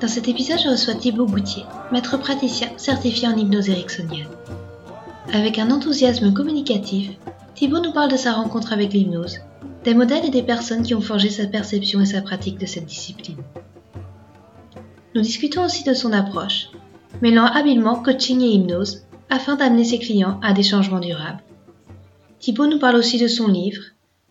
Dans cet épisode, je reçois Thibaut Goutier, maître praticien certifié en hypnose ericksonienne. Avec un enthousiasme communicatif, Thibaut nous parle de sa rencontre avec l'hypnose, des modèles et des personnes qui ont forgé sa perception et sa pratique de cette discipline. Nous discutons aussi de son approche, mêlant habilement coaching et hypnose afin d'amener ses clients à des changements durables. Thibaut nous parle aussi de son livre,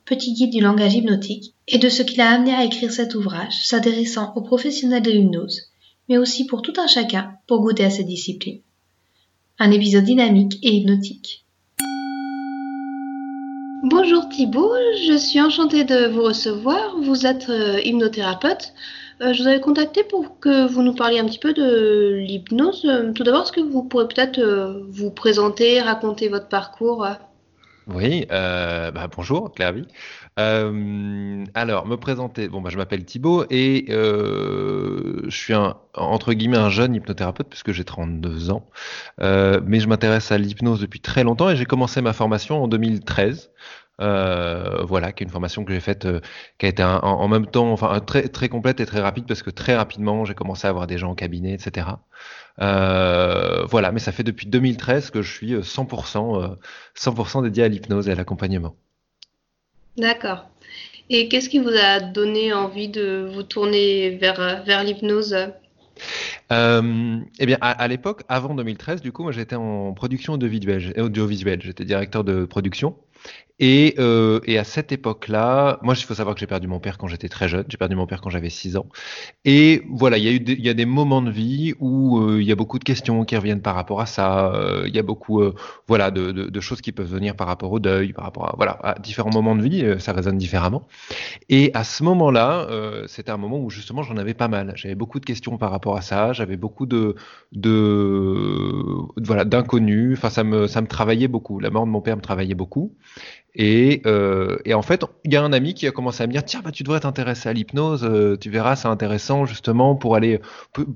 Petit guide du langage hypnotique, et de ce qui l'a amené à écrire cet ouvrage, s'adressant aux professionnels de l'hypnose, mais aussi pour tout un chacun pour goûter à cette discipline. Un épisode dynamique et hypnotique. Bonjour Thibaut, je suis enchantée de vous recevoir. Vous êtes euh, hypnothérapeute. Euh, je vous avais contacté pour que vous nous parliez un petit peu de l'hypnose. Euh, tout d'abord, est-ce que vous pourrez peut-être vous présenter, raconter votre parcours oui, euh, bah, bonjour Claire Euh, alors, me présenter. Bon, bah, je m'appelle Thibaut et euh, je suis un, entre guillemets un jeune hypnothérapeute puisque j'ai 32 ans. Euh, mais je m'intéresse à l'hypnose depuis très longtemps et j'ai commencé ma formation en 2013. Euh, voilà, qui est une formation que j'ai faite, euh, qui a été un- en, en même temps, enfin très très complète et très rapide parce que très rapidement j'ai commencé à avoir des gens au cabinet, etc. Euh, voilà, mais ça fait depuis 2013 que je suis euh, 100%, euh, 100% dédié à l'hypnose et à l'accompagnement. D'accord. Et qu'est-ce qui vous a donné envie de vous tourner vers, vers l'hypnose? Euh, eh bien, à, à l'époque, avant 2013, du coup, moi j'étais en production audiovisuelle, audiovisuelle. J'étais directeur de production. Et, euh, et à cette époque-là, moi, il faut savoir que j'ai perdu mon père quand j'étais très jeune. J'ai perdu mon père quand j'avais 6 ans. Et voilà, il y a eu des, il y a des moments de vie où euh, il y a beaucoup de questions qui reviennent par rapport à ça. Euh, il y a beaucoup, euh, voilà, de, de, de choses qui peuvent venir par rapport au deuil, par rapport à, voilà, à différents moments de vie. ça résonne différemment. Et à ce moment-là, c'était un moment où justement j'en avais pas mal. J'avais beaucoup de questions par rapport à ça. J'avais beaucoup de, de, voilà, d'inconnus. Enfin, ça me, ça me travaillait beaucoup. La mort de mon père me travaillait beaucoup. Et, euh, et en fait, il y a un ami qui a commencé à me dire, tiens, bah, tu devrais t'intéresser à l'hypnose, euh, tu verras, c'est intéressant justement pour aller,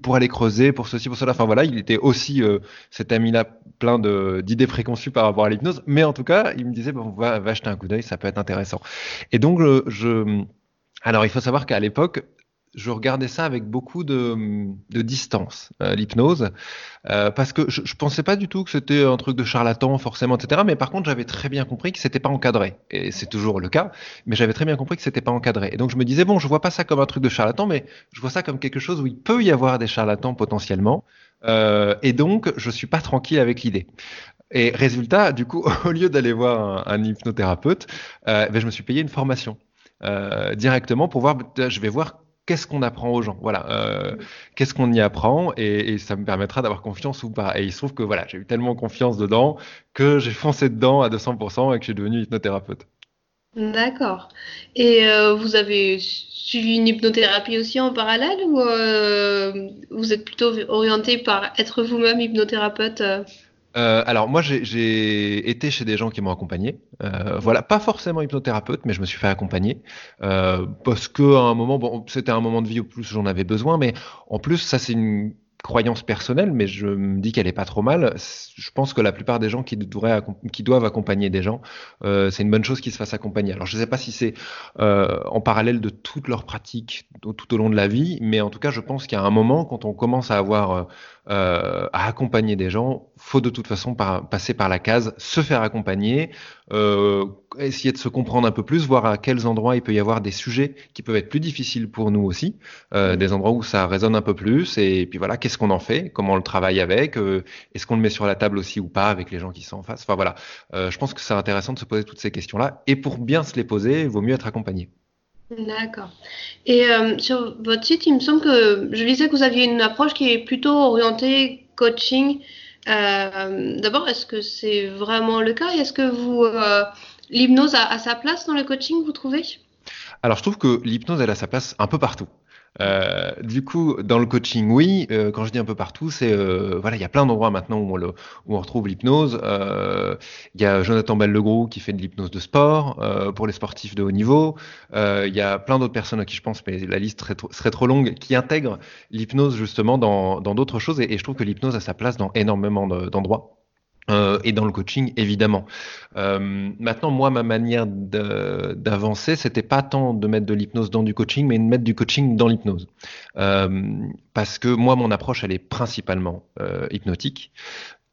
pour aller creuser, pour ceci, pour cela. Enfin voilà, il était aussi, euh, cet ami-là, plein d'idées préconçues par rapport à l'hypnose. Mais en tout cas, il me disait, bon, va, va jeter un coup d'œil, ça peut être intéressant. Et donc, je- alors il faut savoir qu'à l'époque, je regardais ça avec beaucoup de, distance, euh, l'hypnose. Euh, parce que je, je pensais pas du tout que c'était un truc de charlatan forcément, etc. Mais par contre, j'avais très bien compris que c'était pas encadré. Et c'est toujours le cas. Mais j'avais très bien compris que c'était pas encadré. Et donc je me disais bon, je vois pas ça comme un truc de charlatan, mais je vois ça comme quelque chose où il peut y avoir des charlatans potentiellement. Euh, et donc je suis pas tranquille avec l'idée. Et résultat, du coup, au lieu d'aller voir un, hypnothérapeute, ben, je me suis payé une formation directement pour voir. Je vais voir qu'est-ce qu'on apprend aux gens. Voilà, euh, qu'est-ce qu'on y apprend et, ça me permettra d'avoir confiance ou pas. Et il se trouve que voilà, j'ai eu tellement confiance dedans que j'ai foncé dedans à 200% et que suis devenu hypnothérapeute. D'accord. Et euh, vous avez suivi une hypnothérapie aussi en parallèle ou euh, vous êtes plutôt orienté par être vous-même hypnothérapeute euh Euh, alors moi j'ai été chez des gens qui m'ont accompagné, Euh, voilà, pas forcément hypnothérapeute, mais je me suis fait accompagner euh, parce que à un moment, bon, c'était un moment de vie où plus j'en avais besoin, mais en plus ça c'est une croyance personnelle, mais je me dis qu'elle est pas trop mal. Je pense que la plupart des gens qui devraient qui doivent accompagner des gens, euh, c'est une bonne chose qu'ils se fassent accompagner. Alors je sais pas si c'est euh, en parallèle de toute leur pratique tout au long de la vie, mais en tout cas je pense a un moment quand on commence à avoir euh, à accompagner des gens, faut de toute façon par- passer par la case, se faire accompagner, euh, essayer de se comprendre un peu plus, voir à quels endroits il peut y avoir des sujets qui peuvent être plus difficiles pour nous aussi, euh, des endroits où ça résonne un peu plus, et puis voilà, qu'est-ce qu'on en fait, comment on le travaille avec, euh, est-ce qu'on le met sur la table aussi ou pas avec les gens qui sont en face. Enfin voilà, Euh, je pense que c'est intéressant de se poser toutes ces questions-là, et pour bien se les poser, il vaut mieux être accompagné. D'accord. Et euh, sur votre site, il me semble que je lisais que vous aviez une approche qui est plutôt orientée coaching. Euh, d'abord, est-ce que c'est vraiment le cas? Est-ce que vous, euh, l'hypnose a sa place dans le coaching, vous trouvez? Alors je trouve que l'hypnose, elle a sa place un peu partout. Euh, du coup, dans le coaching, oui. Euh, quand je dis un peu partout, c'est euh, voilà, il y a plein d'endroits maintenant où on, le, où on retrouve l'hypnose. Euh, Il y a Jonathan Bellegroux qui fait de l'hypnose de sport euh, pour les sportifs de haut niveau. Euh, Il y a plein d'autres personnes à qui je pense, mais la liste serait trop, longue, qui intègrent l'hypnose justement dans d'autres choses. Et, je trouve que l'hypnose a sa place dans énormément de- d'endroits. Euh, et dans le coaching, évidemment. Euh, maintenant, moi, ma manière d'avancer, c'était pas tant de mettre de l'hypnose dans du coaching, mais de mettre du coaching dans l'hypnose. Euh, parce que moi, mon approche, elle est principalement hypnotique.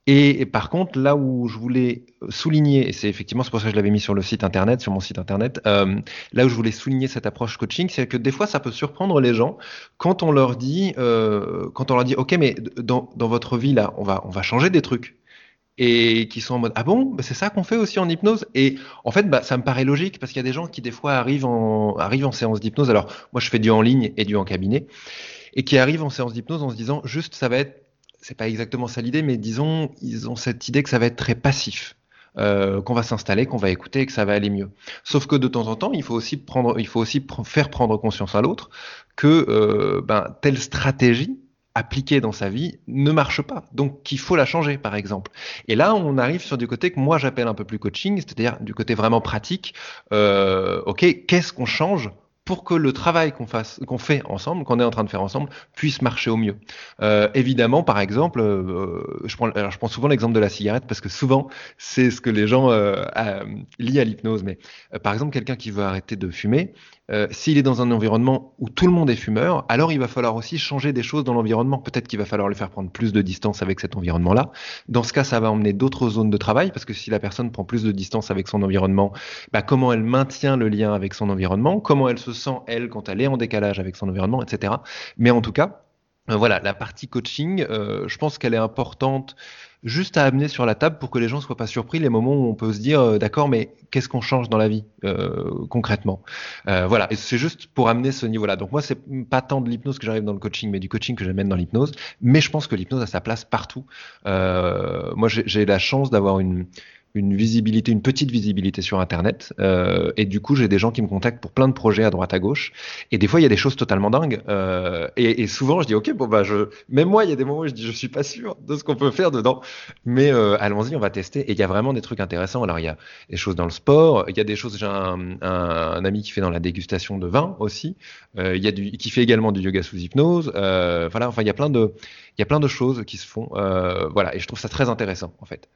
Et, par contre, là où je voulais souligner, et c'est effectivement c'est pour ça que je l'avais mis sur le site internet, sur mon site internet, là où je voulais souligner cette approche coaching, c'est que des fois, ça peut surprendre les gens quand on leur dit, quand on leur dit, ok, mais dans, dans votre vie là, on va, on va changer des trucs et qui sont en mode ah bon? Bah, c'est ça qu'on fait aussi en hypnose? Et en fait bah, ça me paraît logique parce qu'il y a des gens qui des fois arrivent en arrivent en séance d'hypnose. Alors moi je fais du en ligne et du en cabinet et qui arrivent en séance d'hypnose en se disant juste ça va être c'est pas exactement ça l'idée mais disons ils ont cette idée que ça va être très passif euh, qu'on va s'installer, qu'on va écouter et que ça va aller mieux. Sauf que de temps en temps, il faut aussi prendre, il faut aussi faire prendre conscience à l'autre que euh, ben, telle stratégie appliquée dans sa vie ne marche pas. Donc qu'il faut la changer, par exemple. Et là, on arrive sur du côté que moi j'appelle un peu plus coaching, c'est-à-dire du côté vraiment pratique. Euh, ok, qu'est-ce qu'on change pour que le travail qu'on fasse, qu'on fait ensemble, qu'on est en train de faire ensemble, puisse marcher au mieux. Euh, évidemment, par exemple, euh, je, prends, alors je prends souvent l'exemple de la cigarette parce que souvent c'est ce que les gens euh, lient à l'hypnose. Mais par exemple, quelqu'un qui veut arrêter de fumer, s'il est dans un environnement où tout le monde est fumeur, alors il va falloir aussi changer des choses dans l'environnement. Peut-être qu'il va falloir lui faire prendre plus de distance avec cet environnement-là. Dans ce cas, ça va emmener d'autres zones de travail parce que si la personne prend plus de distance avec son environnement, bah, comment elle maintient le lien avec son environnement, comment elle se sent elle quand elle est en décalage avec son environnement, etc. Mais en tout cas, euh, voilà, la partie coaching, euh, je pense qu'elle est importante juste à amener sur la table pour que les gens soient pas surpris les moments où on peut se dire euh, d'accord mais qu'est-ce qu'on change dans la vie concrètement? Voilà et c'est juste pour amener ce niveau-là. Donc moi c'est pas tant de l'hypnose que j'arrive dans le coaching mais du coaching que j'amène dans l'hypnose. Mais je pense que l'hypnose a sa place partout. Moi j'ai la chance d'avoir une une visibilité, une petite visibilité sur Internet. Euh, et du coup, j'ai des gens qui me contactent pour plein de projets à droite à gauche. Et des fois, il y a des choses totalement dingues. Euh, et, souvent, je dis, OK, bon, bah, je, même moi, il y a des moments où je dis, je suis pas sûr de ce qu'on peut faire dedans. Mais euh, allons-y, on va tester. Et il y a vraiment des trucs intéressants. Alors, il y a des choses dans le sport. Il y a des choses, j'ai un, ami qui fait dans la dégustation de vin aussi. Il y a du, qui fait également du yoga sous hypnose. Voilà, enfin, il y a plein de, il y a plein de choses qui se font. Voilà, et je trouve ça très intéressant, en fait.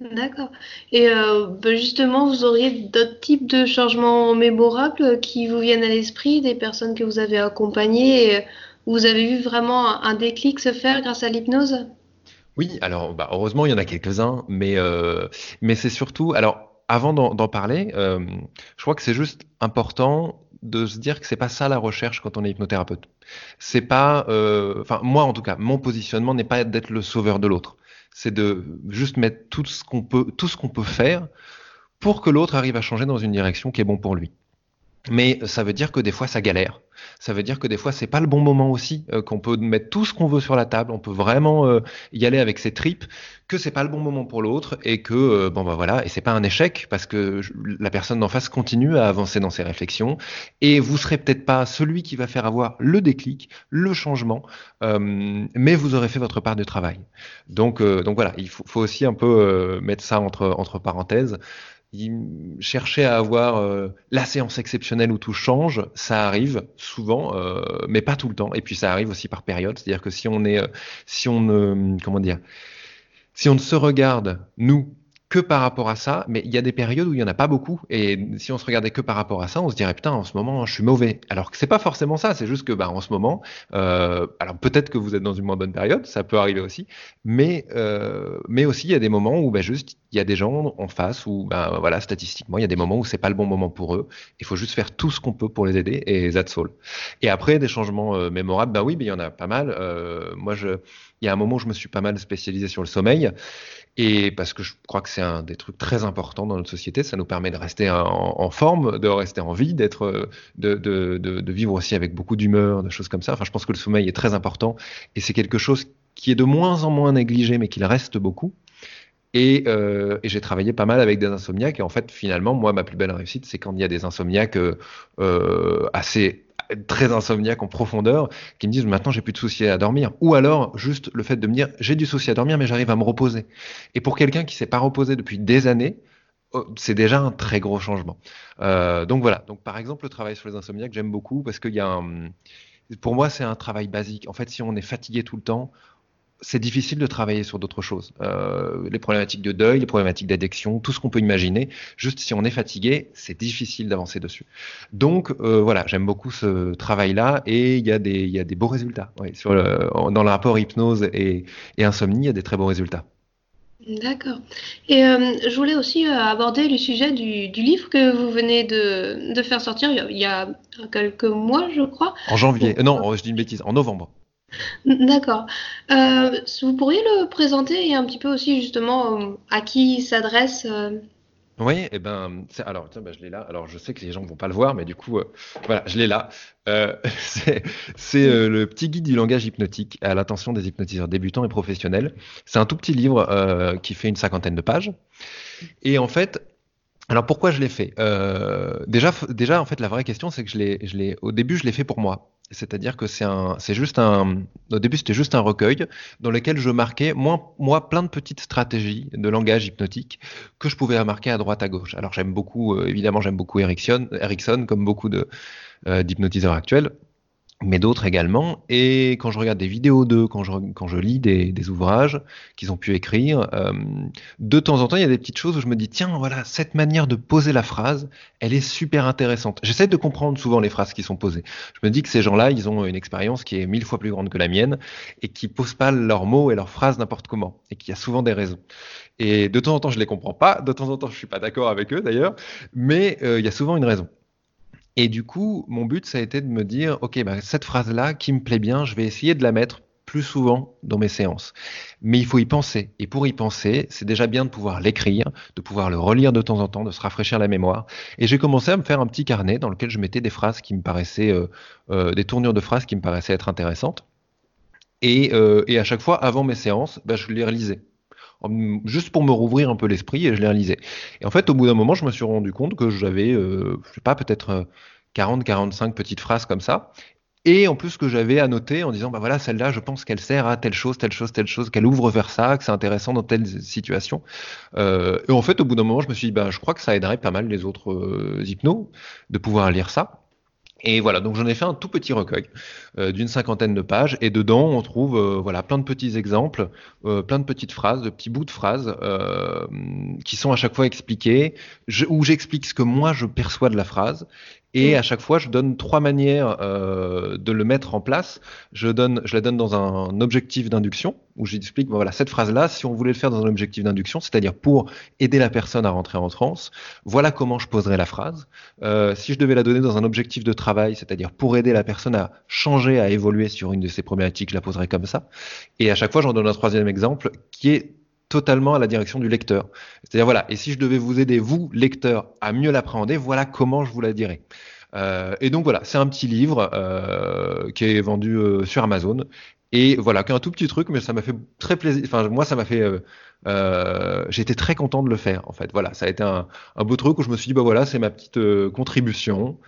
D'accord. Et euh, bah, justement, vous auriez d'autres types de changements mémorables qui vous viennent à l'esprit, des personnes que vous avez accompagnées, et où vous avez vu vraiment un déclic se faire grâce à l'hypnose? Oui, alors bah, heureusement, il y en a quelques-uns, mais, euh, mais c'est surtout, alors avant d'en d'en parler, euh, je crois que c'est juste important de se dire que c'est pas ça la recherche quand on est hypnothérapeute. C'est pas, euh, enfin moi en tout cas, mon positionnement n'est pas d'être le sauveur de l'autre. C'est de juste mettre tout ce qu'on peut, tout ce qu'on peut faire pour que l'autre arrive à changer dans une direction qui est bon pour lui. Mais ça veut dire que des fois ça galère. Ça veut dire que des fois c'est pas le bon moment aussi, euh, qu'on peut mettre tout ce qu'on veut sur la table, on peut vraiment euh, y aller avec ses tripes, que c'est pas le bon moment pour l'autre et que euh, bon bah voilà, et c'est pas un échec parce que la personne d'en face continue à avancer dans ses réflexions. Et vous serez peut-être pas celui qui va faire avoir le déclic, le changement, mais vous aurez fait votre part de travail. Donc donc voilà, il faut, faut aussi un peu mettre ça entre entre parenthèses il- chercher à avoir euh, la séance exceptionnelle où tout change, ça arrive souvent, euh, mais pas tout le temps. Et puis ça arrive aussi par période, c'est-à-dire que si on est, euh, si on ne, comment dire, si on ne se regarde, nous, que par rapport à ça, mais il y a des périodes où il y en a pas beaucoup, et si on se regardait que par rapport à ça, on se dirait putain, en ce moment, je suis mauvais. Alors que c'est pas forcément ça, c'est juste que bah, en ce moment, euh, alors peut-être que vous êtes dans une moins bonne période, ça peut arriver aussi, mais euh, mais aussi il y a des moments où bah, juste il y a des gens en face où bah, voilà statistiquement il y a des moments où c'est pas le bon moment pour eux. Il faut juste faire tout ce qu'on peut pour les aider et that's all. Et après des changements euh, mémorables, bah oui, mais il y en a pas mal. Euh, moi je il y a un moment où je me suis pas mal spécialisé sur le sommeil. Et parce que je crois que c'est un des trucs très importants dans notre société, ça nous permet de rester en, forme, de rester en vie, d'être, de, de, de, de vivre aussi avec beaucoup d'humeur, de choses comme ça. Enfin, je pense que le sommeil est très important et c'est quelque chose qui est de moins en moins négligé, mais qu'il reste beaucoup. Et, euh, et j'ai travaillé pas mal avec des insomniaques. Et en fait, finalement, moi, ma plus belle réussite, c'est quand il y a des insomniaques euh, euh, assez très insomniaques en profondeur, qui me disent maintenant j'ai plus de soucis à dormir. Ou alors juste le fait de me dire j'ai du souci à dormir, mais j'arrive à me reposer. Et pour quelqu'un qui s'est pas reposé depuis des années, oh, c'est déjà un très gros changement. Euh, donc voilà. Donc par exemple le travail sur les insomniaques, j'aime beaucoup parce qu'il y a un, pour moi c'est un travail basique. En fait, si on est fatigué tout le temps, c'est difficile de travailler sur d'autres choses. Euh, les problématiques de deuil, les problématiques d'addiction, tout ce qu'on peut imaginer. Juste si on est fatigué, c'est difficile d'avancer dessus. Donc euh, voilà, j'aime beaucoup ce travail-là et il y, a des, y a des beaux résultats. Oui, sur le, dans le rapport hypnose et, et, insomnie, il y a des très beaux résultats. D'accord. Et euh, je voulais aussi euh, aborder le sujet du, du, livre que vous venez de, de faire sortir il y, a, il y, a, quelques mois, je crois. En janvier. non, je dis une bêtise. En novembre. D'accord. Euh, vous pourriez le présenter et un petit peu aussi justement euh, à qui il s'adresse euh? Oui, eh ben, alors ben, je l'ai là. Alors je sais que les gens vont pas le voir, mais du coup, voilà, je l'ai là. c'est le petit guide du langage hypnotique à l'attention des hypnotiseurs débutants et professionnels. C'est un tout petit livre qui fait une cinquantaine de pages. Et en fait, alors pourquoi je l'ai fait? Déjà, déjà en fait, la vraie question, c'est que je au début, je l'ai fait pour moi. C'est-à-dire que c'est un, c'est juste un, au début c'était juste un recueil dans lequel je marquais moi, moi plein de petites stratégies de langage hypnotique que je pouvais marquer à droite à gauche. Alors j'aime beaucoup, euh, évidemment j'aime beaucoup Erickson, Erickson comme beaucoup euh, d'hypnotiseurs actuels mais d'autres également. Et quand je regarde des vidéos d'eux, quand je, quand je lis des, des ouvrages qu'ils ont pu écrire, euh, de temps en temps, il y a des petites choses où je me dis, tiens, voilà, cette manière de poser la phrase, elle est super intéressante. J'essaie de comprendre souvent les phrases qui sont posées. Je me dis que ces gens-là, ils ont une expérience qui est mille fois plus grande que la mienne et qui posent pas leurs mots et leurs phrases n'importe comment et qui a souvent des raisons. Et de temps en temps, je les comprends pas, de temps en temps, je suis pas d'accord avec eux d'ailleurs, mais euh, il y a souvent une raison. Et du coup, mon but, ça a été de me dire, OK, bah, cette phrase-là qui me plaît bien, je vais essayer de la mettre plus souvent dans mes séances. Mais il faut y penser. Et pour y penser, c'est déjà bien de pouvoir l'écrire, de pouvoir le relire de temps en temps, de se rafraîchir la mémoire. Et j'ai commencé à me faire un petit carnet dans lequel je mettais des phrases qui me paraissaient, euh, euh, des tournures de phrases qui me paraissaient être intéressantes. Et, euh, et à chaque fois, avant mes séances, bah, je les relisais juste pour me rouvrir un peu l'esprit et je les réalisais. Et en fait, au bout d'un moment, je me suis rendu compte que j'avais, euh, je sais pas, peut-être 40, euh, 45 petites phrases comme ça. Et en plus que j'avais annoté en disant, bah voilà, celle-là, je pense qu'elle sert à telle chose, telle chose, telle chose, qu'elle ouvre vers ça, que c'est intéressant dans telle situation. Euh, et en fait, au bout d'un moment, je me suis dit, bah, je crois que ça aiderait pas mal les autres euh, hypnos de pouvoir lire ça. Et voilà, donc j'en ai fait un tout petit recueil euh, d'une cinquantaine de pages, et dedans on trouve euh, voilà plein de petits exemples, euh, plein de petites phrases, de petits bouts de phrases qui sont à chaque fois expliqués, où j'explique ce que moi je perçois de la phrase, et à chaque fois, je donne trois manières euh, de le mettre en place. Je, donne, je la donne dans un objectif d'induction, où j'explique, voilà, cette phrase-là, si on voulait le faire dans un objectif d'induction, c'est-à-dire pour aider la personne à rentrer en transe, voilà comment je poserais la phrase. Euh, si je devais la donner dans un objectif de travail, c'est-à-dire pour aider la personne à changer, à évoluer sur une de ces problématiques, je la poserais comme ça. Et à chaque fois, j'en donne un troisième exemple qui est totalement à la direction du lecteur. C'est-à-dire, voilà, et si je devais vous aider, vous, lecteur, à mieux l'appréhender, voilà comment je vous la dirais. Euh, et donc voilà, c'est un petit livre euh, qui est vendu euh, sur Amazon. Et voilà, qu'un tout petit truc, mais ça m'a fait très plaisir. Enfin, moi, ça m'a fait euh, euh, très content de le faire en fait. Voilà, ça a été un, beau truc où je me suis dit bah voilà, c'est ma petite euh, contribution.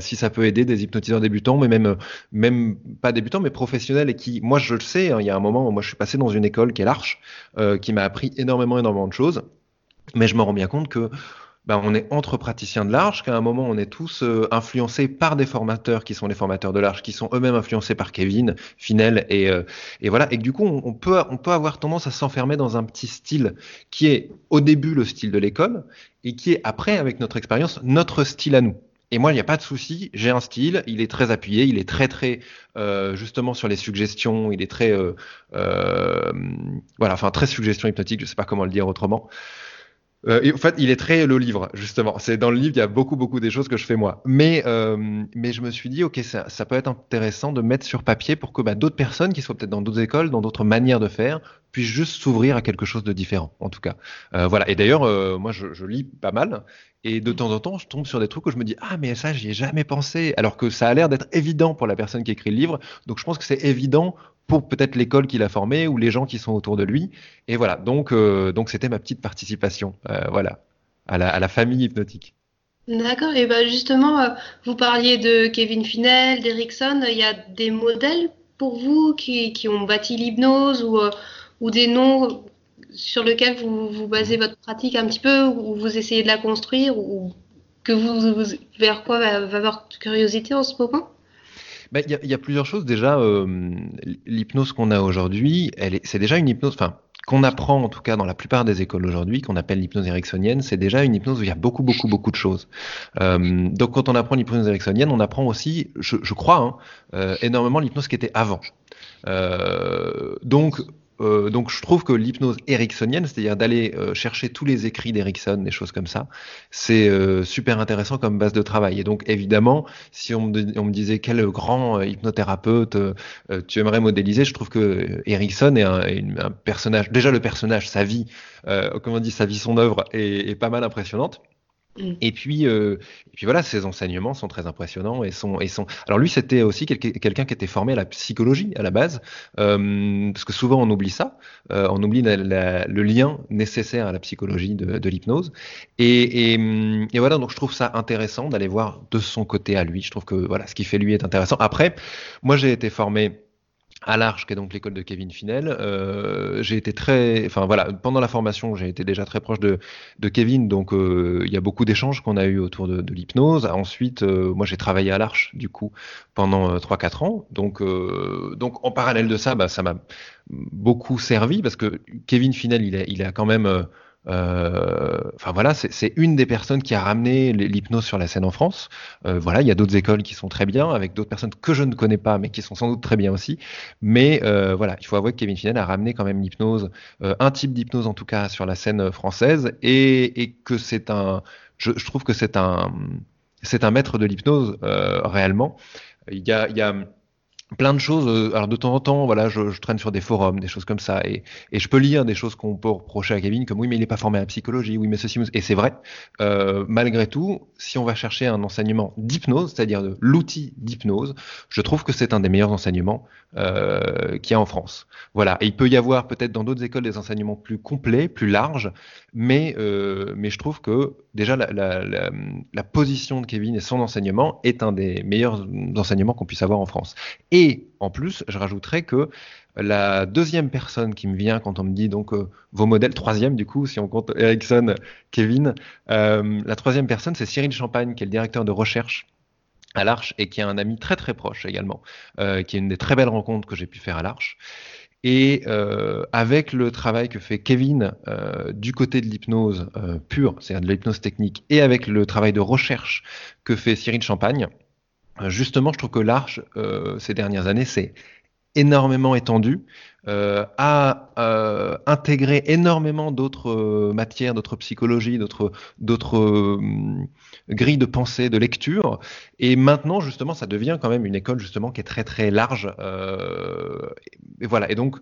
Si ça peut aider des hypnotiseurs débutants, mais même même pas débutants, mais professionnels et qui, moi je le sais, hein, il y a un moment où moi je suis passé dans une école qui est l'Arche, qui m'a appris énormément énormément de choses, mais je me rends bien compte que ben, on est entre praticiens de l'Arche, qu'à un moment, on est tous euh, influencés par des formateurs qui sont les formateurs de l'Arche, qui sont eux-mêmes influencés par Kevin, Finel, et, euh, et voilà. Et que du coup, on, on, peut, on peut avoir tendance à s'enfermer dans un petit style qui est au début le style de l'école et qui est après, avec notre expérience, notre style à nous. Et moi, il n'y a pas de souci, j'ai un style, il est très appuyé, il est très très euh, justement sur les suggestions, il est très euh, euh, voilà, enfin très suggestion hypnotique, je sais pas comment le dire autrement. Euh, en fait, il est très le livre, justement. C'est dans le livre, il y a beaucoup, beaucoup des choses que je fais moi. Mais, euh, mais je me suis dit, ok, ça, peut être intéressant de mettre sur papier pour que bah, d'autres personnes qui soient peut-être dans d'autres écoles, dans d'autres manières de faire, puissent juste s'ouvrir à quelque chose de différent, en tout cas. Euh, voilà. Et d'ailleurs, moi, je, je, lis pas mal, et de temps en temps, je tombe sur des trucs où je me dis, ah, mais ça, j'y ai jamais pensé, alors que ça a l'air d'être évident pour la personne qui écrit le livre. Donc, je pense que c'est évident pour peut-être l'école qu'il a formée ou les gens qui sont autour de lui. Et voilà, donc euh, donc c'était ma petite participation, euh, voilà, à la, famille hypnotique. D'accord. Et ben justement, euh, vous parliez de Kevin Finel, d'Erickson. Il y a des modèles pour vous qui, qui ont bâti l'hypnose ou, ou des noms sur lesquels vous, vous basez votre pratique un petit peu, ou vous essayez de la construire, ou que vous, vous vers quoi va, va votre curiosité en ce moment? Ben, Il y, y a plusieurs choses. Déjà, euh, l'hypnose qu'on a aujourd'hui, c'est déjà une hypnose, enfin, qu'on apprend en tout cas dans la plupart des écoles aujourd'hui, qu'on appelle l'hypnose ericksonienne, c'est déjà une hypnose où il y a beaucoup, beaucoup, beaucoup de choses. Euh, donc quand on apprend l'hypnose ericksonienne, on apprend aussi, je, je crois, hein, euh, énormément l'hypnose qui était avant. Euh, donc, euh, donc je trouve que l'hypnose ericksonienne, c'est-à-dire d'aller euh, chercher tous les écrits d'Erickson, des choses comme ça, c'est euh, super intéressant comme base de travail. Et donc évidemment, si on me, disait quel grand hypnothérapeute tu aimerais modéliser, je trouve que Erickson est un, personnage, déjà le personnage, sa vie, comment on dit, sa vie, son œuvre est pas mal impressionnante. Mm. Et puis, euh, et puis voilà, ses enseignements sont très impressionnants et sont, et sont... Alors lui, c'était aussi quel- quelqu'un qui était formé à la psychologie à la base, euh, parce que souvent on oublie ça, euh, on oublie le lien nécessaire à la psychologie de, l'hypnose. Et, voilà, donc je trouve ça intéressant d'aller voir de son côté à lui. Je trouve que voilà, ce qui fait lui est intéressant. Après, moi j'ai été formé à l'Arche, qui est donc l'école de Kevin Finel, euh, j'ai été très, enfin voilà, pendant la formation, j'ai été déjà très proche de, Kevin, donc euh, il y a beaucoup d'échanges qu'on a eu autour de, l'hypnose. Ensuite, euh, moi j'ai travaillé à l'Arche du coup pendant euh, 3-4 ans, donc donc en parallèle de ça, bah, ça m'a beaucoup servi parce que Kevin Finel, il a, quand même Enfin voilà, c'est une des personnes qui a ramené l'hypnose sur la scène en France. Euh, voilà, il y a d'autres écoles qui sont très bien, avec d'autres personnes que je ne connais pas, mais qui sont sans doute très bien aussi. Mais euh, voilà, il faut avouer que Kevin Finel a ramené quand même l'hypnose, euh, un type d'hypnose en tout cas sur la scène française, et, et que c'est un, je, je trouve que c'est un, c'est un maître de l'hypnose euh, réellement. Il y a, il y a plein de choses. euh, Alors de temps en temps, voilà, je, traîne sur des forums, des choses comme ça, et, je peux lire des choses qu'on peut reprocher à Kevin, comme oui, mais il n'est pas formé à la psychologie, oui, mais ceci, et c'est vrai. Euh, malgré tout, si on va chercher un enseignement d'hypnose, c'est-à-dire de l'outil d'hypnose, je trouve que c'est un des meilleurs enseignements euh, qu'il y a en France. Voilà. Et il peut y avoir peut-être dans d'autres écoles des enseignements plus complets, plus larges, mais je trouve que déjà la, position de Kevin et son enseignement est un des meilleurs enseignements qu'on puisse avoir en France. En plus, je rajouterais que la deuxième personne qui me vient quand on me dit donc euh, vos modèles, troisième du coup, si on compte Ericsson, Kevin, euh, la troisième personne c'est Cyril Champagne, qui est le directeur de recherche à l'Arche et qui est un ami très très proche également, euh, qui est une des très belles rencontres que j'ai pu faire à l'Arche. Et avec le travail que fait Kevin du côté de l'hypnose pure, c'est-à-dire de l'hypnose technique, et avec le travail de recherche que fait Cyril Champagne, justement, je trouve que l'Arche, euh, ces dernières années, c'est énormément étendu, euh, a euh, intégré énormément d'autres euh, matières, d'autres psychologies, d'autres d'autres euh, grilles de pensée, de lecture. Et maintenant, justement, ça devient quand même une école justement qui est très très large. Euh, et voilà. Et donc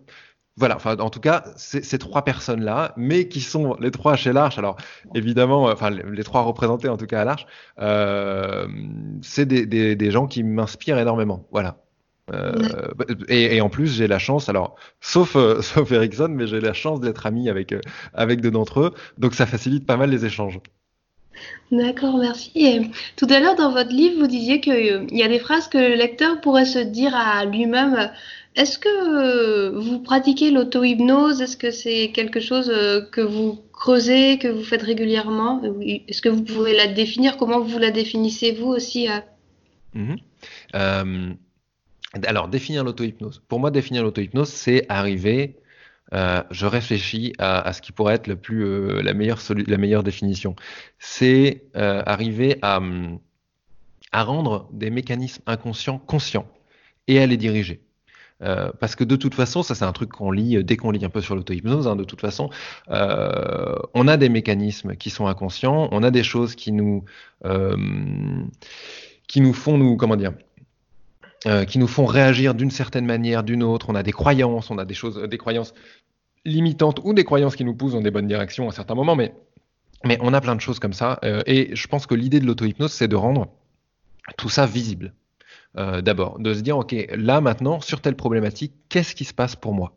voilà, enfin, en tout cas, ces trois personnes-là, mais qui sont les trois chez l'Arche, alors évidemment, enfin, les, les trois représentés en tout cas à l'Arche, euh, c'est des, des, des, gens qui m'inspirent énormément. Voilà. Euh, et, et, en plus, j'ai la chance, alors, sauf, euh, sauf Ericsson, mais j'ai la chance d'être ami avec, euh, avec deux d'entre eux, donc ça facilite pas mal les échanges. D'accord, merci. Et tout à l'heure, dans votre livre, vous disiez qu'il y a des phrases que le lecteur pourrait se dire à lui-même. Est-ce que vous pratiquez l'auto-hypnose? Est-ce que c'est quelque chose que vous creusez, que vous faites régulièrement? Est-ce que vous pouvez la définir? Comment vous la définissez vous aussi mmh. euh, Alors, définir l'auto-hypnose. Pour moi, définir l'auto-hypnose, c'est arriver. Euh, je réfléchis à, ce qui pourrait être euh, la, meilleure définition. C'est euh, arriver à rendre des mécanismes inconscients conscients et à les diriger. Euh, parce que de toute façon, ça c'est un truc qu'on lit dès qu'on lit un peu sur l'auto-hypnose. Hein, de toute façon, euh, on a des mécanismes qui sont inconscients, on a des choses qui nous euh, qui nous font comment dire euh, qui nous font réagir d'une certaine manière, d'une autre. On a des croyances, on a des choses, des croyances limitantes ou des croyances qui nous poussent dans des bonnes directions à certains moments, mais mais on a plein de choses comme ça. Euh, et je pense que l'idée de l'auto-hypnose, c'est de rendre tout ça visible. Euh, D'abord, de se dire, ok, là maintenant, sur telle problématique, qu'est-ce qui se passe pour moi?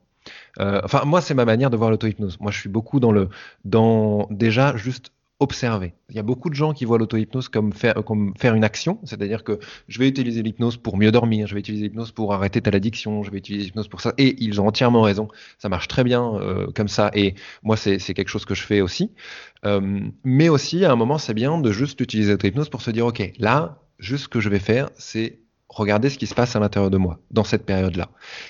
Euh, Enfin, moi, c'est ma manière de voir l'auto-hypnose. Moi, je suis beaucoup dans le, dans déjà juste observer. Il y a beaucoup de gens qui voient l'auto-hypnose comme faire, comme faire une action, c'est-à-dire que je vais utiliser l'hypnose pour mieux dormir, je vais utiliser l'hypnose pour arrêter telle addiction, je vais utiliser l'hypnose pour ça, et ils ont entièrement raison, ça marche très bien euh, comme ça, et moi c'est quelque chose que je fais aussi. Mais aussi, à un moment, c'est bien de juste utiliser l'auto-hypnose pour se dire, ok, là, juste ce que je vais faire, c'est regarder ce qui se passe à l'intérieur de moi dans cette période-là.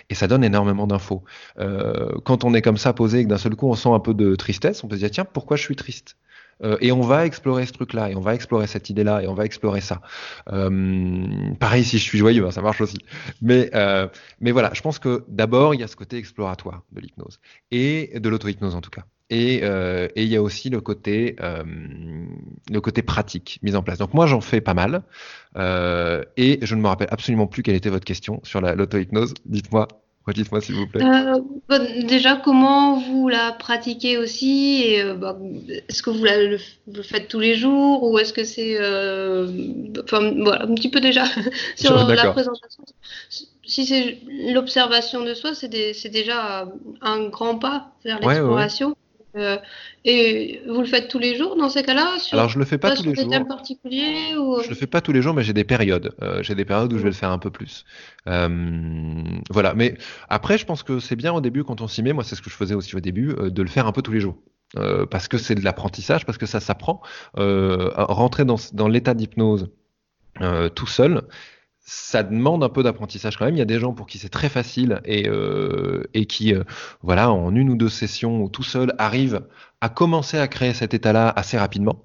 Et ça donne énormément d'infos. Euh, quand on est comme ça posé et que d'un seul coup on sent un peu de tristesse, on peut se dire tiens pourquoi je suis triste? Euh, et on va explorer ce truc-là, et on va explorer cette idée-là, et on va explorer ça. Euh, pareil, si je suis joyeux, ben, ça marche aussi. Mais, euh, mais voilà, je pense que d'abord, il y a ce côté exploratoire de l'hypnose, et de l'auto-hypnose en tout cas. Et, euh, et, il y a aussi le côté, euh, le côté pratique, mise en place. Donc moi, j'en fais pas mal. Euh, et je ne me rappelle absolument plus quelle était votre question sur l'auto-hypnose. Dites-moi. Redites-moi s'il vous plaît. Bah, déjà, comment vous la pratiquez aussi et bah, Est-ce que vous, la, le, faites tous les jours ou est-ce que c'est. Enfin, voilà, un petit peu déjà sur la présentation. Si c'est l'observation de soi, c'est déjà un grand pas vers l'exploration. Euh, et vous le faites tous les jours dans ces cas-là Alors je le fais pas, tous les jours. particuliers ou... Je le fais pas tous les jours, mais j'ai des périodes. Euh, j'ai des périodes où je vais le faire un peu plus. Euh, voilà. Mais après, je pense que c'est bien au début quand on s'y met. Moi, c'est ce que je faisais aussi au début, de le faire un peu tous les jours. parce que c'est de l'apprentissage, parce que ça s'apprend. rentrer dans, dans l'état d'hypnose tout seul, ça demande un peu d'apprentissage quand même. Il y a des gens pour qui c'est très facile et, euh, qui, euh, voilà, en une ou deux sessions ou tout seul, arrivent à commencer à créer cet état-là assez rapidement.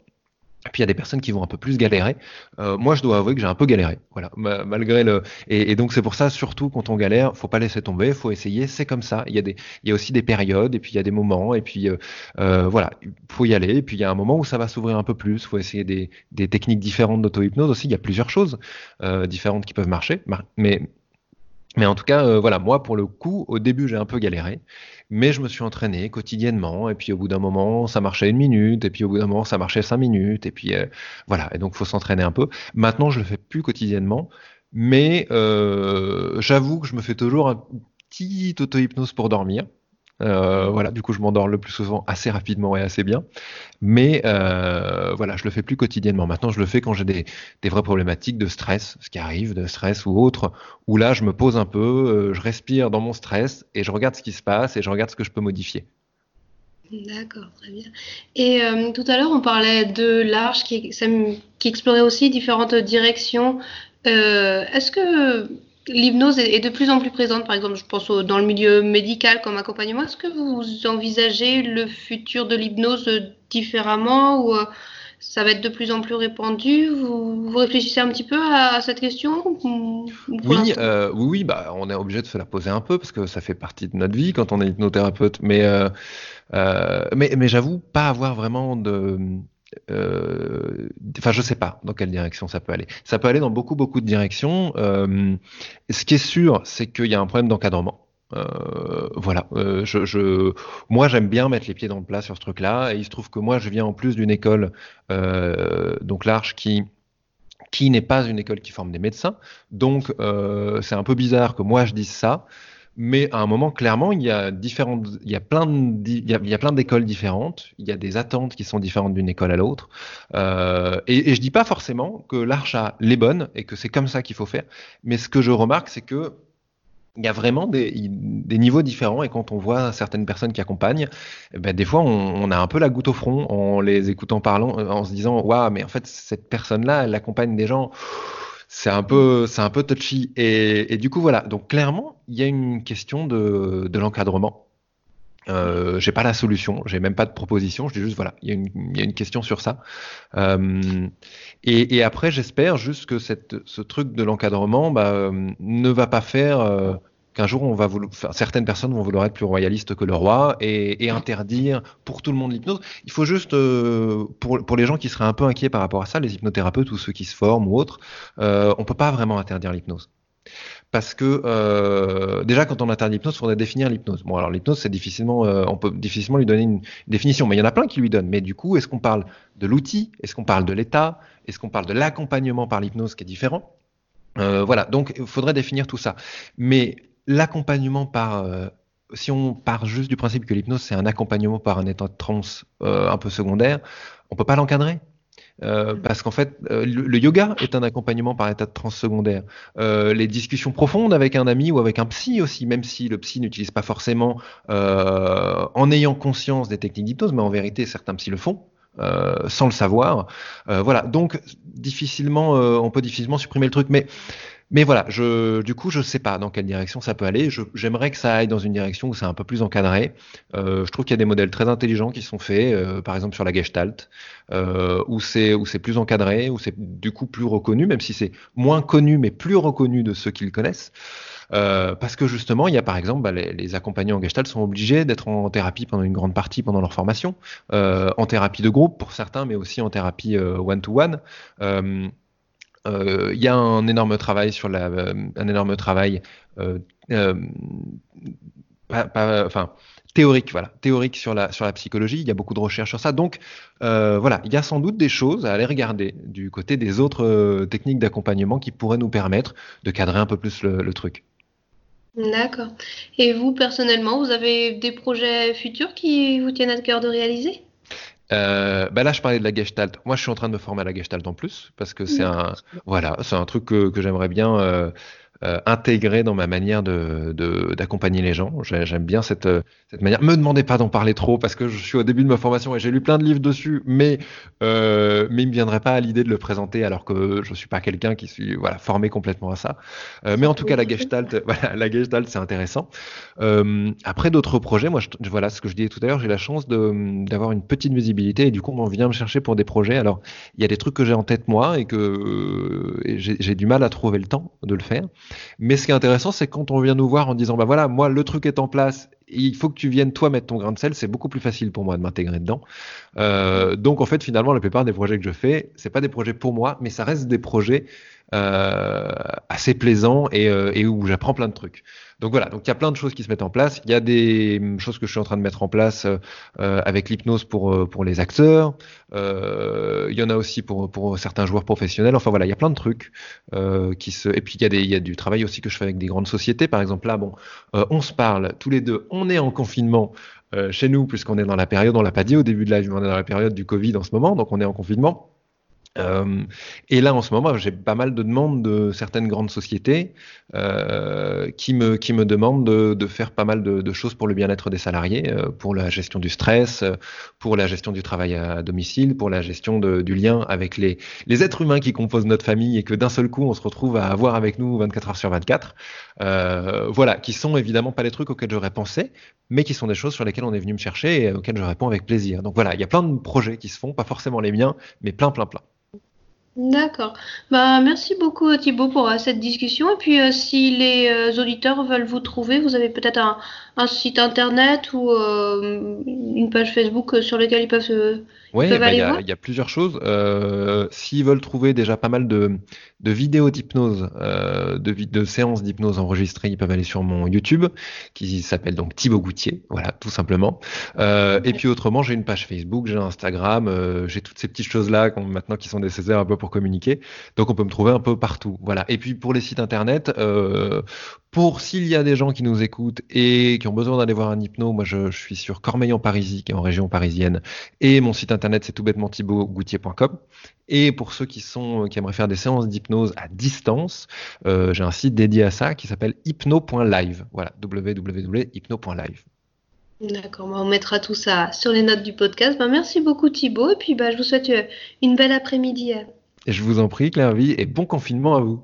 Et puis il y a des personnes qui vont un peu plus galérer. Euh, moi, je dois avouer que j'ai un peu galéré. Voilà, malgré le. Et, donc c'est pour ça, surtout quand on galère, faut pas laisser tomber, faut essayer. C'est comme ça. Il y a des, il y a aussi des périodes, et puis il y a des moments, et puis euh, euh, voilà, faut y aller. Et puis il y a un moment où ça va s'ouvrir un peu plus. Faut essayer des, des techniques différentes d'auto-hypnose aussi. Il y a plusieurs choses euh, différentes qui peuvent marcher, mais mais en tout cas, euh, voilà, moi pour le coup, au début j'ai un peu galéré, mais je me suis entraîné quotidiennement, et puis au bout d'un moment ça marchait une minute, et puis au bout d'un moment ça marchait cinq minutes, et puis euh, voilà, et donc faut s'entraîner un peu. Maintenant je le fais plus quotidiennement, mais euh, j'avoue que je me fais toujours un petit auto-hypnose pour dormir. Euh, voilà, du coup, je m'endors le plus souvent assez rapidement et assez bien. Mais euh, voilà, je le fais plus quotidiennement. Maintenant, je le fais quand j'ai des, vraies problématiques de stress, ce qui arrive, de stress ou autre, où là, je me pose un peu, euh, je respire dans mon stress et je regarde ce qui se passe et je regarde ce que je peux modifier. D'accord, très bien. Et tout à l'heure, on parlait de l'Arche qui, explorait aussi différentes directions. Est-ce que l'hypnose est de plus en plus présente, par exemple, je pense dans le milieu médical comme accompagnement. Est-ce que vous envisagez le futur de l'hypnose différemment ou euh, ça va être de plus en plus répandu? Vous, réfléchissez un petit peu à, cette question oui, euh, oui, oui, bah, on est obligé de se la poser un peu parce que ça fait partie de notre vie quand on est hypnothérapeute. Mais, euh, mais, mais j'avoue pas avoir vraiment de euh, enfin, je sais pas dans quelle direction ça peut aller. Ça peut aller dans beaucoup, beaucoup de directions. Euh, ce qui est sûr, c'est qu'il y a un problème d'encadrement. Euh, voilà, euh, moi j'aime bien mettre les pieds dans le plat sur ce truc-là, et il se trouve que moi je viens en plus d'une école, euh, donc l'Arche, qui qui n'est pas une école qui forme des médecins, donc euh, c'est un peu bizarre que moi je dise ça, mais à un moment, clairement, il y a différentes, il y a plein de, il y a, plein d'écoles différentes. Il y a des attentes qui sont différentes d'une école à l'autre. Euh, et, et, je dis pas forcément que l'arche a les bonnes et que c'est comme ça qu'il faut faire. Mais ce que je remarque, c'est que il y a vraiment des, des, niveaux différents et quand on voit certaines personnes qui accompagnent, eh ben des fois on, a un peu la goutte au front en les écoutant parlant, en se disant waouh mais en fait cette personne là elle accompagne des gens c'est un peu, c'est un peu touchy. Et, du coup, voilà. Donc, clairement, il y a une question de, de l'encadrement. Euh, j'ai pas la solution, j'ai même pas de proposition. Je dis juste voilà, il y, a une, il y a une question sur ça. Euh, et, et, après, j'espère juste que cette, ce truc de l'encadrement bah, ne va pas faire euh, qu'un jour on va vouloir, enfin, certaines personnes vont vouloir être plus royalistes que le roi et, et interdire pour tout le monde l'hypnose. Il faut juste, euh, pour, pour les gens qui seraient un peu inquiets par rapport à ça, les hypnothérapeutes ou ceux qui se forment ou autres, euh, on peut pas vraiment interdire l'hypnose. Parce que euh, déjà quand on interdit l'hypnose, il faudrait définir l'hypnose. Bon alors l'hypnose c'est difficilement, euh, on peut difficilement lui donner une définition, mais il y en a plein qui lui donnent. Mais du coup, est-ce qu'on parle de l'outil, est-ce qu'on parle de l'état, est-ce qu'on parle de l'accompagnement par l'hypnose qui est différent? Euh, voilà, donc il faudrait définir tout ça. Mais l'accompagnement par euh, si on part juste du principe que l'hypnose c'est un accompagnement par un état de transe euh, un peu secondaire, on peut pas l'encadrer. Euh, mm. parce qu'en fait, euh, le, yoga est un accompagnement par état de transe secondaire. les discussions profondes avec un ami ou avec un psy aussi, même si le psy n'utilise pas forcément en ayant conscience des techniques d'hypnose, mais en vérité certains psys le font. sans le savoir. voilà, donc difficilement, on peut difficilement supprimer le truc, mais mais voilà, je, du coup, je sais pas dans quelle direction ça peut aller. J'aimerais que ça aille dans une direction où c'est un peu plus encadré. Euh, je trouve qu'il y a des modèles très intelligents qui sont faits, euh, par exemple sur la Gestalt, euh, où c'est plus encadré, où c'est du coup plus reconnu, même si c'est moins connu mais plus reconnu de ceux qui le connaissent. Euh, parce que justement, il y a par exemple, bah, les, les, accompagnants en Gestalt sont obligés d'être en thérapie pendant une grande partie pendant leur formation, euh, en thérapie de groupe pour certains, mais aussi en thérapie one-to-one. -one. Euh, il y a un énorme travail sur la, euh, un énorme travail, euh, enfin théorique, voilà, théorique sur la sur la psychologie. Il y a beaucoup de recherches sur ça. Donc voilà, il y a sans doute des choses à aller regarder du côté des autres techniques d'accompagnement qui pourraient nous permettre de cadrer un peu plus le truc. D'accord. Et vous personnellement, vous avez des projets futurs qui vous tiennent à cœur de réaliser? Euh, bah là, je parlais de la Gestalt. Moi, je suis en train de me former à la Gestalt en plus parce que c'est un, voilà, c'est un truc que, que j'aimerais bien euh, euh, intégré dans ma manière de, d'accompagner les gens. J'aime bien cette, cette manière. Me demandez pas d'en parler trop parce que je suis au début de ma formation et j'ai lu plein de livres dessus, mais euh, mais il me viendrait pas à l'idée de le présenter alors que je suis pas quelqu'un qui suis voilà formé complètement à ça. Euh, mais en tout cas, la Gestalt, voilà, la Gestalt, c'est intéressant. Euh, après d'autres projets, moi, je, voilà ce que je disais tout à l'heure, j'ai la chance de d'avoir une petite visibilité et du coup, on vient me chercher pour des projets. Alors, il y a des trucs que j'ai en tête moi et que j'ai du mal à trouver le temps de le faire. Mais ce qui est intéressant, c'est quand on vient nous voir en disant, bah voilà, moi, le truc est en place, il faut que tu viennes toi mettre ton grain de sel, c'est beaucoup plus facile pour moi de m'intégrer dedans. Euh, donc en fait, finalement, la plupart des projets que je fais, c'est pas des projets pour moi, mais ça reste des projets euh, assez plaisants et, euh, et où j'apprends plein de trucs. Donc voilà, donc il y a plein de choses qui se mettent en place. Il y a des hum, choses que je suis en train de mettre en place avec l'hypnose pour pour les acteurs. Il y en a aussi pour pour certains joueurs professionnels. Enfin voilà, il y a plein de trucs qui se. Et puis il y a des il y a du travail aussi que je fais avec des grandes sociétés. Par exemple là, bon, on se parle tous les deux. Est en confinement. chez nous, puisqu'on est dans la période, on l'a pas dit au début de la, on est dans la période du Covid en ce moment, donc on est en confinement. Euh, et là, en ce moment, j'ai pas mal de demandes de certaines grandes sociétés euh, qui, me, qui me demandent de, de faire pas mal de, choses pour le bien-être des salariés, euh, pour la gestion du stress, pour la gestion du travail à domicile, pour la gestion du lien avec les, les êtres humains qui composent notre famille et que d'un seul coup, on se retrouve à avoir avec nous 24 heures sur 24. Euh, voilà, qui sont évidemment pas les trucs auxquels j'aurais pensé, mais qui sont des choses sur lesquelles on est venu me chercher et auxquelles je réponds avec plaisir. Donc voilà, il y a plein de projets qui se font, pas forcément les miens, mais plein, plein, plein. D'accord. Bah, merci beaucoup Thibaut pour euh, cette discussion. Et puis, euh, si les euh, auditeurs veulent vous trouver, vous avez peut-être un, un site internet ou euh, une page Facebook sur laquelle ils peuvent se oui, bah, il y, a plusieurs choses. Euh, S'ils veulent trouver déjà pas mal de, de vidéos d'hypnose, de, de séances d'hypnose enregistrées, ils peuvent aller sur mon YouTube qui s'appelle donc Thibaut Goutier, voilà, tout simplement. Et puis autrement, j'ai une page Facebook, j'ai Instagram, j'ai toutes ces petites choses-là maintenant qui sont nécessaires un peu pour communiquer. Donc on peut me trouver un peu partout, voilà. Et puis pour les sites internet, euh, pour s'il y a des gens qui nous écoutent et qui ont besoin d'aller voir un hypno, moi je, suis sur Cormeil en Parisie, qui est en région parisienne, et mon site internet c'est tout bêtement thibautgoutier.com. Et pour ceux qui sont qui aimeraient faire des séances d'hypnose à distance, euh, j'ai un site dédié à ça qui s'appelle hypno.live. Voilà, www.hypno.live. D'accord, on mettra tout ça sur les notes du podcast. Ben, merci beaucoup Thibaut, et puis bah, je vous souhaite euh, une belle après-midi. Et je vous en prie, Claire-Vie, et bon confinement à vous.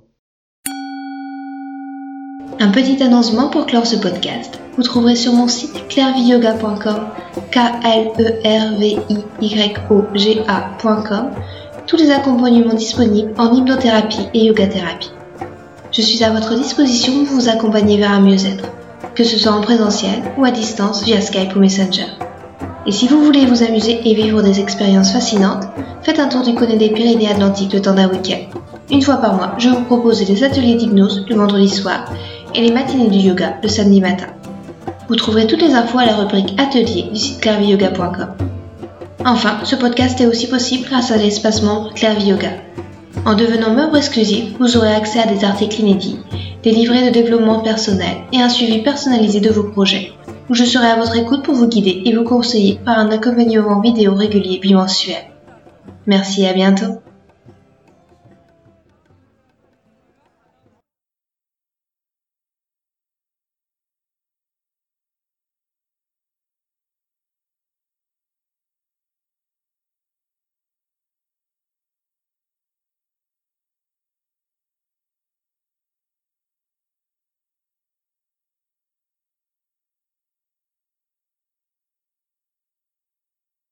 Un petit annoncement pour clore ce podcast. Vous trouverez sur mon site clairviyoga.com, K-L-E-R-V-I-Y-O-G-A.com, tous les accompagnements disponibles en hypnothérapie et yoga thérapie. Je suis à votre disposition pour vous accompagner vers un mieux-être, que ce soit en présentiel ou à distance via Skype ou Messenger. Et si vous voulez vous amuser et vivre des expériences fascinantes, faites un tour du côté des Pyrénées Atlantiques le temps d'un week-end. Une fois par mois, je vous propose des ateliers d'hypnose le vendredi soir et les matinées du yoga le samedi matin. Vous trouverez toutes les infos à la rubrique Atelier du site clairviyoga.com. Enfin, ce podcast est aussi possible grâce à l'espace membre Clairvy Yoga. En devenant membre exclusif, vous aurez accès à des articles inédits, des livrets de développement personnel et un suivi personnalisé de vos projets. Je serai à votre écoute pour vous guider et vous conseiller par un accompagnement vidéo régulier bimensuel. Merci et à bientôt.